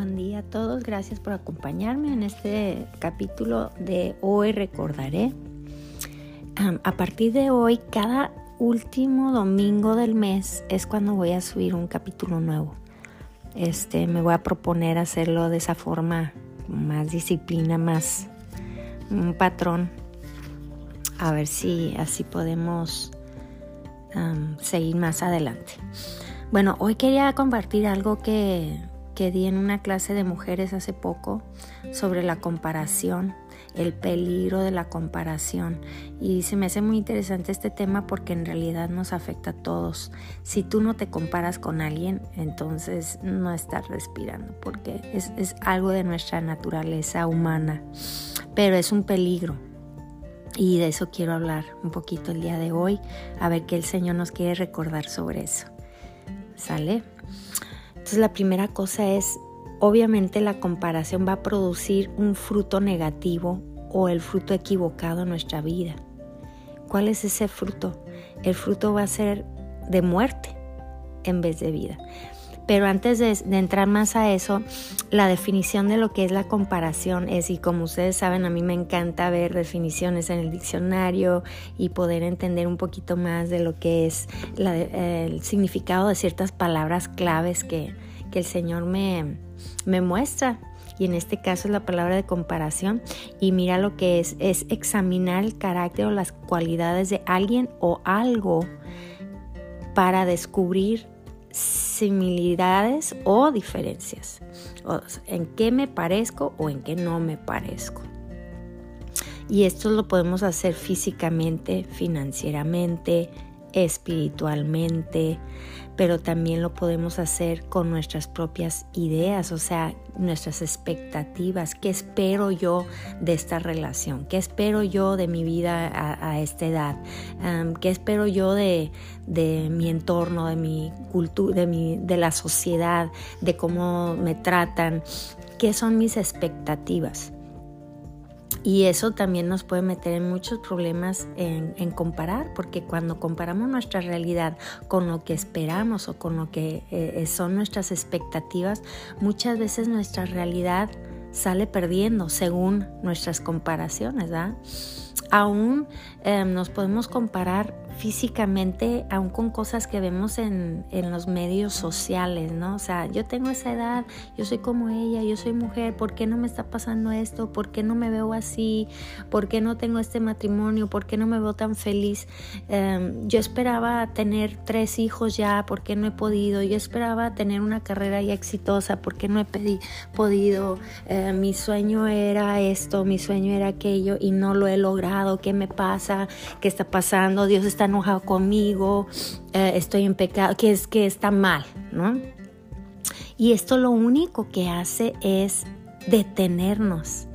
buen día a todos. Gracias por acompañarme en este capítulo de Hoy Recordaré. a partir de hoy, cada último domingo del mes es cuando voy a subir un capítulo nuevo. Este, me voy a proponer hacerlo de esa forma, más disciplina, más un patrón. A ver si así podemos seguir más adelante. Bueno, hoy quería compartir algo que que di en una clase de mujeres hace poco sobre la comparación, el peligro de la comparación. Y se me hace muy interesante este tema porque en realidad nos afecta a todos. Si tú no te comparas con alguien, entonces no estás respirando porque es, es algo de nuestra naturaleza humana. Pero es un peligro. Y de eso quiero hablar un poquito el día de hoy, a ver qué el Señor nos quiere recordar sobre eso. ¿Sale? Entonces la primera cosa es, obviamente la comparación va a producir un fruto negativo o el fruto equivocado en nuestra vida. ¿Cuál es ese fruto? El fruto va a ser de muerte en vez de vida. Pero antes de, entrar más a eso, la definición de lo que es la comparación es, y como ustedes saben, a mí me encanta ver definiciones en el diccionario y poder entender un poquito más de lo que es el significado de ciertas palabras claves que, el Señor me, me muestra. Y en este caso es la palabra de comparación. Y mira lo que es, es examinar el carácter o las cualidades de alguien o algo para descubrir similitudes o diferencias. en qué me parezco o en qué no me parezco. Y esto lo podemos hacer físicamente, financieramente, espiritualmente, pero también lo podemos hacer con nuestras propias ideas, o sea, nuestras expectativas. ¿Qué espero yo de esta relación? ¿Qué espero yo de mi vida a, esta edad? ¿Qué espero yo de, de, mi entorno, de mi cultura, de, mi, de la sociedad, de cómo me tratan? ¿Qué son mis expectativas? Y eso también nos puede meter en muchos problemas en, comparar, porque cuando comparamos nuestra realidad con lo que esperamos o con lo que eh, son nuestras expectativas, muchas veces nuestra realidad sale perdiendo según nuestras comparaciones, ¿verdad? Aún em, nos podemos comparar físicamente, aún con cosas que vemos en, en, los medios sociales, ¿no? O sea, yo tengo esa edad, yo soy como ella, yo soy mujer, ¿por qué no me está pasando esto? ¿Por qué no me veo así? ¿Por qué no tengo este matrimonio? ¿Por qué no me veo tan feliz? Em, yo esperaba tener tres hijos ya, ¿por qué no he podido? Yo esperaba tener una carrera ya exitosa, ¿por qué no he podido? Eh, mi sueño era esto, mi sueño era aquello y no lo he logrado. ¿Qué me pasa? ¿Qué está pasando? Dios está enojado conmigo, eh, estoy en pecado, que es que está mal, ¿no? Y esto lo único que hace es detenernos.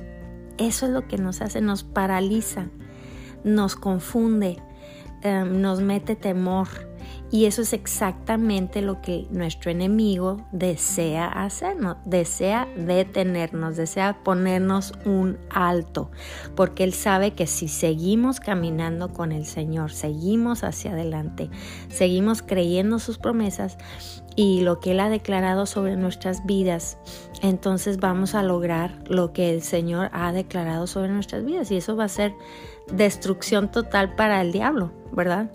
Eso es lo que nos hace, nos paraliza, nos confunde, em, nos mete temor. Y eso es exactamente lo que nuestro enemigo desea hacernos, desea detenernos, desea ponernos un alto, porque él sabe que si seguimos caminando con el Señor, seguimos hacia adelante, seguimos creyendo sus promesas y lo que él ha declarado sobre nuestras vidas, entonces vamos a lograr lo que el Señor ha declarado sobre nuestras vidas y eso va a ser destrucción total para el diablo, ¿verdad?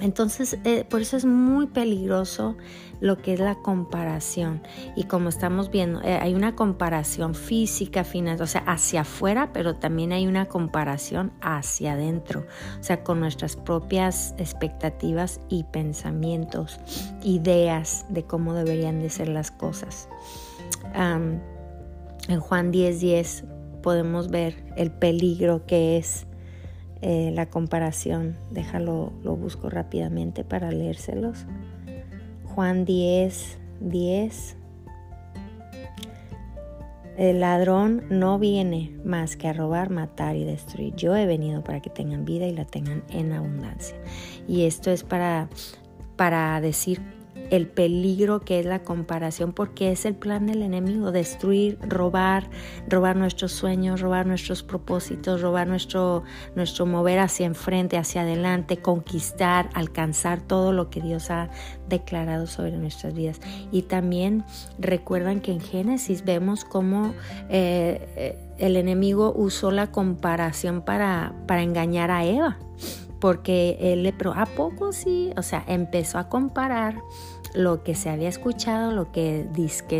Entonces, eh, por eso es muy peligroso lo que es la comparación. Y como estamos viendo, eh, hay una comparación física, final, o sea, hacia afuera, pero también hay una comparación hacia adentro, o sea, con nuestras propias expectativas y pensamientos, ideas de cómo deberían de ser las cosas. en Juan 10:10 10 podemos ver el peligro que es eh, la comparación. Déjalo, lo busco rápidamente para leérselos. Juan 10, 10. El ladrón no viene más que a robar, matar y destruir. Yo he venido para que tengan vida y la tengan en abundancia. Y esto es para, para decir el peligro que es la comparación, porque es el plan del enemigo, destruir, robar, robar nuestros sueños, robar nuestros propósitos, robar nuestro, nuestro mover hacia enfrente, hacia adelante, conquistar, alcanzar todo lo que Dios ha declarado sobre nuestras vidas. Y también recuerdan que en Génesis vemos cómo eh, eh, el enemigo usó la comparación para, para engañar a Eva porque él le pero a poco sí, o sea, empezó a comparar lo que se había escuchado, lo que,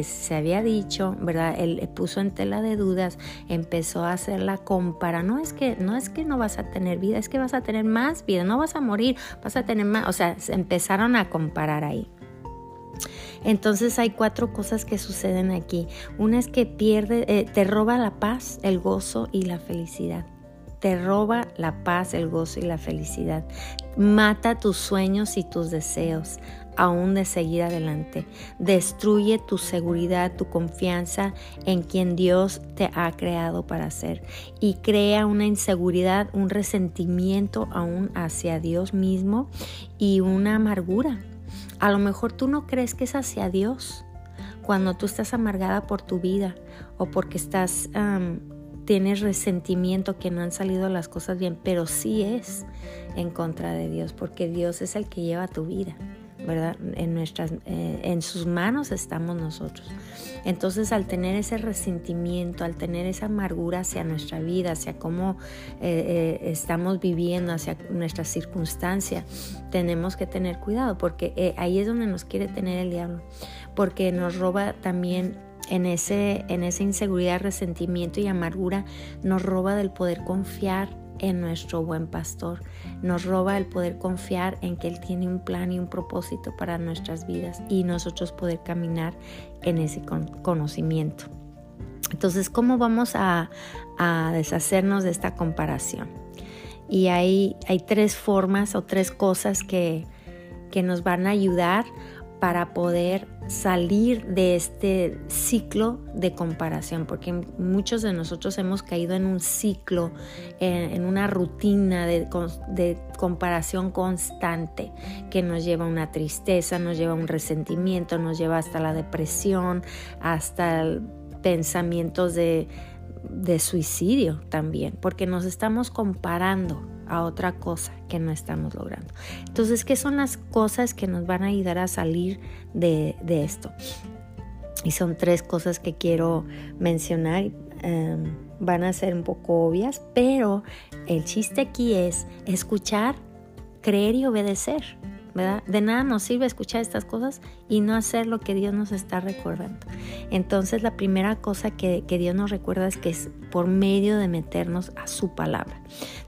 se había dicho, ¿verdad? Él puso en tela de dudas, empezó a hacer la compara. No es que no es que no vas a tener vida, es que vas a tener más vida, no vas a morir, vas a tener más, o sea, empezaron a comparar ahí. Entonces hay cuatro cosas que suceden aquí. Una es que pierde, eh, te roba la paz, el gozo y la felicidad te roba la paz, el gozo y la felicidad. Mata tus sueños y tus deseos aún de seguir adelante. Destruye tu seguridad, tu confianza en quien Dios te ha creado para ser. Y crea una inseguridad, un resentimiento aún hacia Dios mismo y una amargura. A lo mejor tú no crees que es hacia Dios cuando tú estás amargada por tu vida o porque estás tienes resentimiento que no han salido las cosas bien, pero sí es en contra de Dios, porque Dios es el que lleva tu vida. ¿verdad? En, nuestras, eh, en sus manos estamos nosotros. Entonces, al tener ese resentimiento, al tener esa amargura hacia nuestra vida, hacia cómo eh, eh, estamos viviendo, hacia nuestra circunstancia, tenemos que tener cuidado, porque ahí es donde nos quiere tener el diablo, porque nos roba también en, ese, en esa inseguridad, resentimiento y amargura, nos roba del poder confiar en nuestro buen pastor. Nos roba el poder confiar en que Él tiene un plan y un propósito para nuestras vidas y nosotros poder caminar en ese conocimiento. Entonces, ¿cómo vamos a, deshacernos de esta comparación? Y hay, hay tres formas o tres cosas que, que nos van a ayudar para poder salir de este ciclo de comparación, porque muchos de nosotros hemos caído en un ciclo, en, una rutina de, comparación constante que nos lleva a una tristeza, nos lleva a un resentimiento, nos lleva hasta la depresión, hasta pensamientos de suicidio también, porque nos estamos comparando a otra cosa que no estamos logrando. Entonces, ¿qué son las cosas que nos van a ayudar a salir de, esto? Y son tres cosas que quiero mencionar. Em, van a ser un poco obvias, pero el chiste aquí es escuchar, creer y obedecer. De nada nos sirve escuchar estas cosas y no hacer lo que Dios nos está recordando. Entonces la primera cosa que, que Dios nos recuerda es que por medio de meternos a su palabra.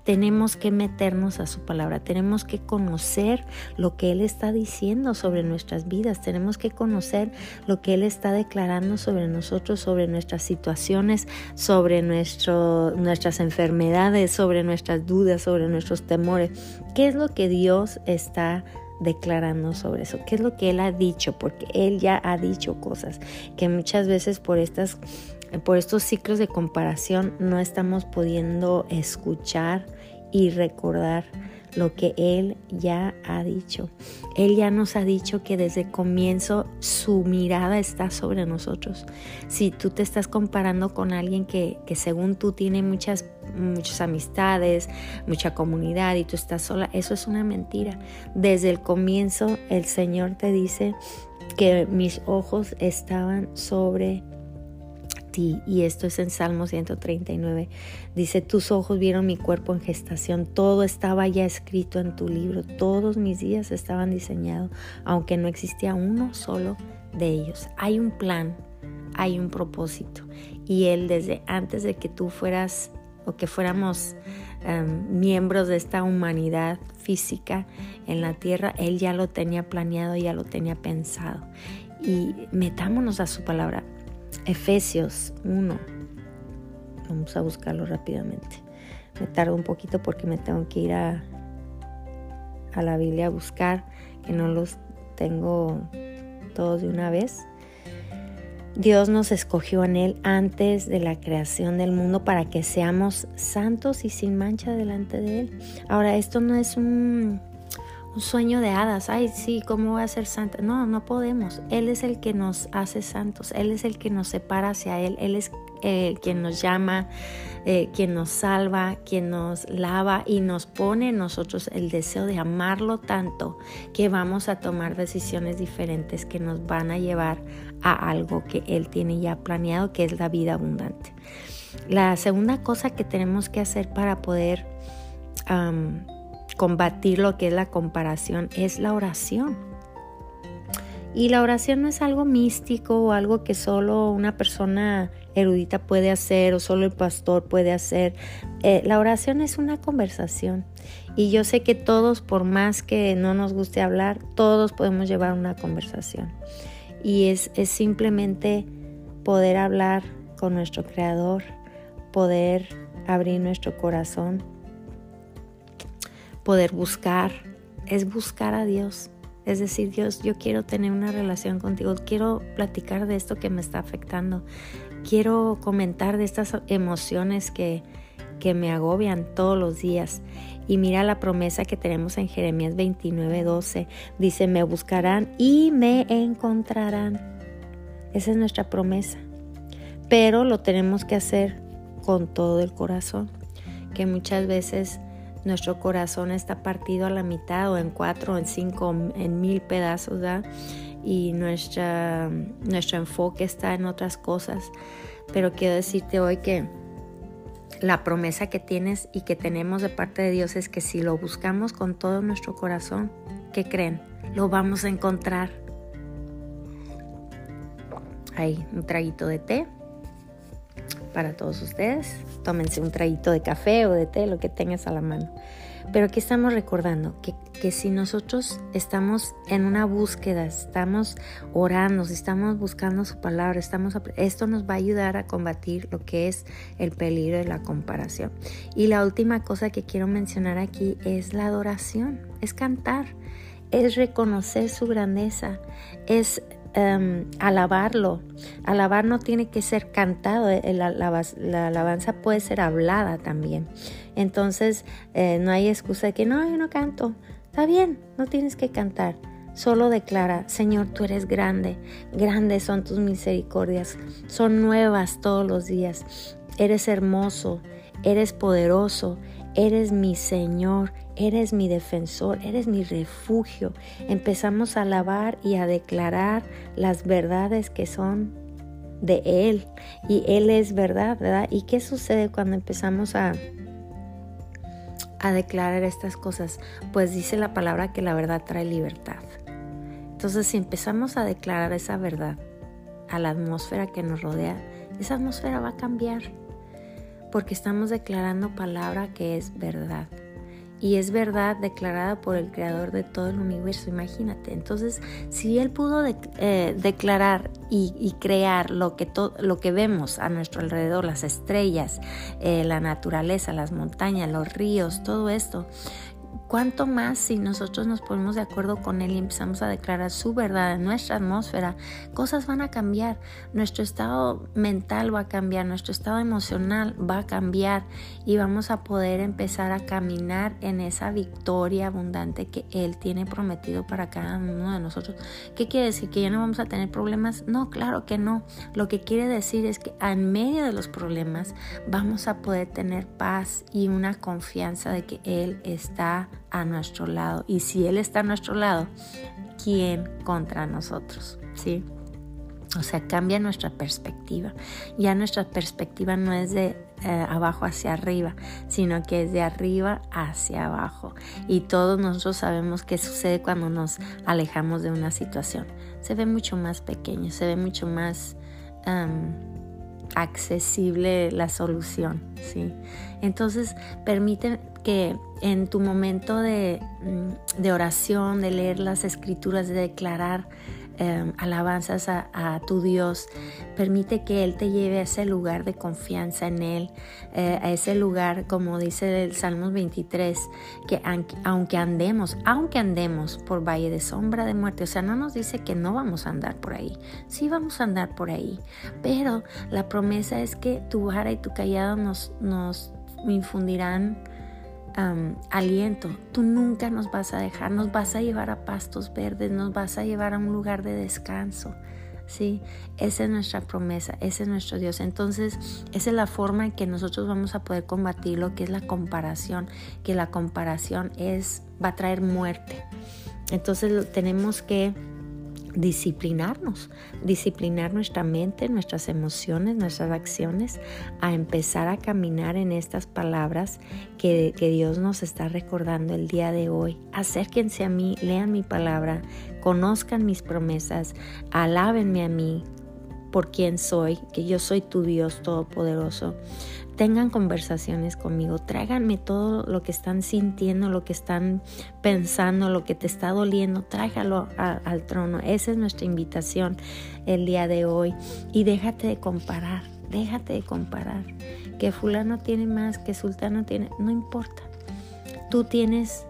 Tenemos que meternos a su palabra, tenemos que conocer lo que Él está diciendo sobre nuestras vidas, tenemos que conocer lo que Él está declarando sobre nosotros, sobre nuestras situaciones, sobre nuestras enfermedades, sobre nuestras dudas, sobre nuestros temores. ¿Qué es lo que Dios está declarando sobre eso, qué es lo que él ha dicho, porque él ya ha dicho cosas que muchas veces por estas por estos ciclos de comparación no estamos pudiendo escuchar y recordar lo que Él ya ha dicho. Él ya nos ha dicho que desde el comienzo su mirada está sobre nosotros. Si tú te estás comparando con alguien que, que según tú tiene muchas, muchas amistades, mucha comunidad y tú estás sola, eso es una mentira. Desde el comienzo el Señor te dice que mis ojos estaban sobre y esto es en Salmo 139. Dice, tus ojos vieron mi cuerpo en gestación, todo estaba ya escrito en tu libro, todos mis días estaban diseñados, aunque no existía uno solo de ellos. Hay un plan, hay un propósito y Él desde antes de que tú fueras o que fuéramos em, miembros de esta humanidad física en la tierra, Él ya lo tenía planeado, ya lo tenía pensado. Y metámonos a su palabra. Efesios 1. Vamos a buscarlo rápidamente. Me tardo un poquito porque me tengo que ir a, a la Biblia a buscar, que no los tengo todos de una vez. Dios nos escogió en Él antes de la creación del mundo para que seamos santos y sin mancha delante de Él. Ahora, esto no es un, un sueño de hadas. Ay, sí, ¿cómo voy a ser santa? No, no podemos. Él es el que nos hace santos. Él es el que nos separa hacia Él. Él es eh, quien nos llama, eh, quien nos salva, quien nos lava y nos pone en nosotros el deseo de amarlo tanto que vamos a tomar decisiones diferentes que nos van a llevar a algo que Él tiene ya planeado, que es la vida abundante. La segunda cosa que tenemos que hacer para poder combatir lo que es la comparación es la oración. Y la oración no es algo místico o algo que solo una persona erudita puede hacer o solo el pastor puede hacer. Eh, la oración es una conversación. Y yo sé que todos, por más que no nos guste hablar, todos podemos llevar una conversación. Y es, es simplemente poder hablar con nuestro Creador, poder abrir nuestro corazón poder buscar, es buscar a Dios. Es decir, Dios, yo quiero tener una relación contigo, quiero platicar de esto que me está afectando, quiero comentar de estas emociones que, que me agobian todos los días. Y mira la promesa que tenemos en Jeremías 29, 12. Dice, me buscarán y me encontrarán. Esa es nuestra promesa. Pero lo tenemos que hacer con todo el corazón, que muchas veces nuestro corazón está partido a la mitad o en cuatro, en cinco, en mil pedazos, ¿verdad? Y nuestra, nuestro enfoque está en otras cosas. Pero quiero decirte hoy que la promesa que tienes y que tenemos de parte de Dios es que si lo buscamos con todo nuestro corazón, ¿qué creen? Lo vamos a encontrar. Ahí, un traguito de té para todos ustedes. Tómense un traguito de café o de té, lo que tengas a la mano. Pero aquí estamos recordando que, que, si nosotros estamos en una búsqueda, estamos orando, estamos buscando su palabra, estamos, esto nos va a ayudar a combatir lo que es el peligro de la comparación. Y la última cosa que quiero mencionar aquí es la adoración, es cantar, es reconocer su grandeza, es Em, alabarlo. Alabar no tiene que ser cantado, eh, la, alabanza puede ser hablada también. Entonces eh, no hay excusa de que no, yo no canto. Está bien, no tienes que cantar. Solo declara, Señor, tú eres grande, grandes son tus misericordias, son nuevas todos los días. Eres hermoso, eres poderoso, eres mi Señor, eres mi defensor, eres mi refugio. Empezamos a alabar y a declarar las verdades que son de Él. Y Él es verdad, ¿verdad? ¿Y qué sucede cuando empezamos a, a declarar estas cosas? Pues dice la palabra que la verdad trae libertad. Entonces si empezamos a declarar esa verdad a la atmósfera que nos rodea, esa atmósfera va a cambiar porque estamos declarando palabra que es verdad. Y es verdad declarada por el creador de todo el universo, imagínate. Entonces, si Él pudo eh, declarar y, crear lo que, lo que vemos a nuestro alrededor, las estrellas, eh, la naturaleza, las montañas, los ríos, todo esto, ¿Cuánto más si nosotros nos ponemos de acuerdo con Él y empezamos a declarar su verdad en nuestra atmósfera? Cosas van a cambiar, nuestro estado mental va a cambiar, nuestro estado emocional va a cambiar y vamos a poder empezar a caminar en esa victoria abundante que Él tiene prometido para cada uno de nosotros. ¿Qué quiere decir? ¿Que ya no vamos a tener problemas? No, claro que no. Lo que quiere decir es que en medio de los problemas vamos a poder tener paz y una confianza de que Él está a nuestro lado. Y si Él está a nuestro lado, ¿quién contra nosotros? ¿Sí? O sea, cambia nuestra perspectiva. Ya nuestra perspectiva no es de eh, abajo hacia arriba, sino que es de arriba hacia abajo. Y todos nosotros sabemos qué sucede cuando nos alejamos de una situación. Se ve mucho más pequeño, se ve mucho más accesible la solución. ¿sí? Entonces, permite que en tu momento de, mm, de oración, de leer las escrituras, de declarar Em, alabanzas a, tu Dios. Permite que Él te lleve a ese lugar de confianza en Él, eh, a ese lugar, como dice el Salmos 23, que aunque andemos, aunque andemos por valle de sombra de muerte, o sea, no nos dice que no vamos a andar por ahí, sí vamos a andar por ahí, pero la promesa es que tu vara y tu callado nos, nos infundirán aliento. Tú nunca nos vas a dejar, nos vas a llevar a pastos verdes, nos vas a llevar a un lugar de descanso. ¿sí? Esa es nuestra promesa, ese es nuestro Dios. Entonces, esa es la forma en que nosotros vamos a poder combatir lo que es la comparación, que la comparación es, va a traer muerte. Entonces, tenemos que disciplinarnos, disciplinar nuestra mente, nuestras emociones, nuestras acciones, a empezar a caminar en estas palabras que, Dios nos está recordando el día de hoy. Acérquense a mí, lean mi palabra, conozcan mis promesas, alábenme a mí por quien soy, que yo soy tu Dios Todopoderoso tengan conversaciones conmigo, tráiganme todo lo que están sintiendo, lo que están pensando, lo que te está doliendo, tráigalo al trono. Esa es nuestra invitación el día de hoy. Y déjate de comparar, déjate de comparar. Que fulano tiene más, que sultano tiene, no importa. Tú tienes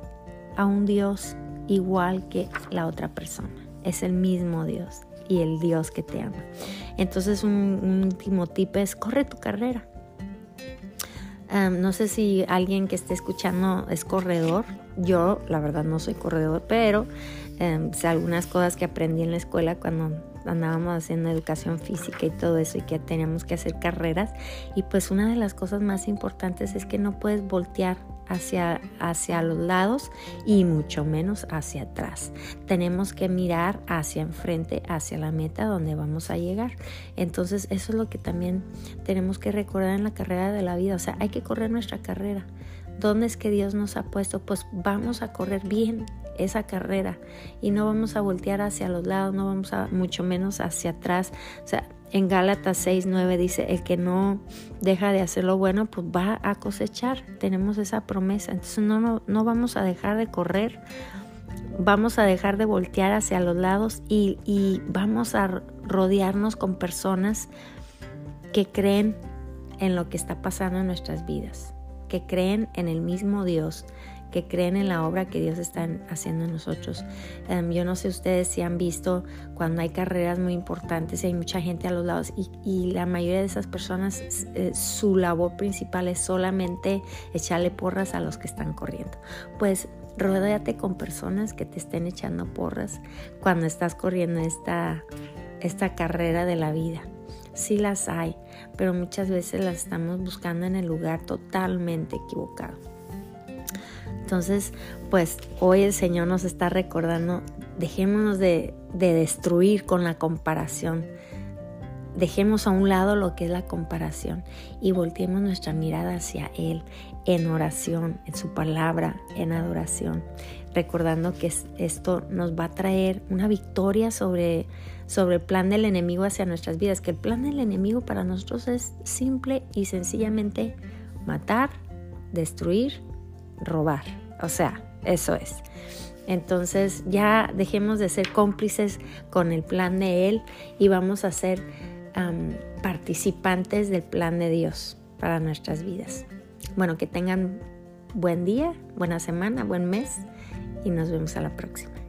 a un Dios igual que la otra persona. Es el mismo Dios y el Dios que te ama. Entonces un, un último tip es corre tu carrera no sé si alguien que esté escuchando es corredor. Yo, la verdad, no soy corredor, pero um, sé algunas cosas que aprendí en la escuela cuando andábamos haciendo educación física y todo eso y que teníamos que hacer carreras. Y pues una de las cosas más importantes es que no puedes voltear hacia, hacia los lados y mucho menos hacia atrás. Tenemos que mirar hacia enfrente, hacia la meta donde vamos a llegar. Entonces eso es lo que también tenemos que recordar en la carrera de la vida. O sea, hay que correr nuestra carrera. ¿Dónde es que Dios nos ha puesto? Pues vamos a correr bien esa carrera y no vamos a voltear hacia los lados, no vamos a mucho menos hacia atrás. O sea, en Gálatas 6, 9 dice, el que no deja de hacer lo bueno, pues va a cosechar. Tenemos esa promesa. Entonces no, no, no vamos a dejar de correr, vamos a dejar de voltear hacia los lados y, y vamos a rodearnos con personas que creen en lo que está pasando en nuestras vidas, que creen en el mismo Dios, que creen en la obra que Dios está haciendo en nosotros. Em, yo no sé ustedes si han visto cuando hay carreras muy importantes y hay mucha gente a los lados y, la mayoría de esas personas eh, su labor principal es solamente echarle porras a los que están corriendo. Pues rodéate con personas que te estén echando porras cuando estás corriendo esta, esta carrera de la vida. Sí las hay, pero muchas veces las estamos buscando en el lugar totalmente equivocado. Entonces, pues hoy el Señor nos está recordando, dejémonos de, destruir con la comparación. Dejemos a un lado lo que es la comparación y volteemos nuestra mirada hacia Él en oración, en su palabra, en adoración, recordando que esto nos va a traer una victoria sobre, sobre el plan del enemigo hacia nuestras vidas, que el plan del enemigo para nosotros es simple y sencillamente matar, destruir robar. O sea, eso es. Entonces ya dejemos de ser cómplices con el plan de Él y vamos a ser participantes del plan de Dios para nuestras vidas. Bueno, que tengan buen día, buena semana, buen mes y nos vemos a la próxima.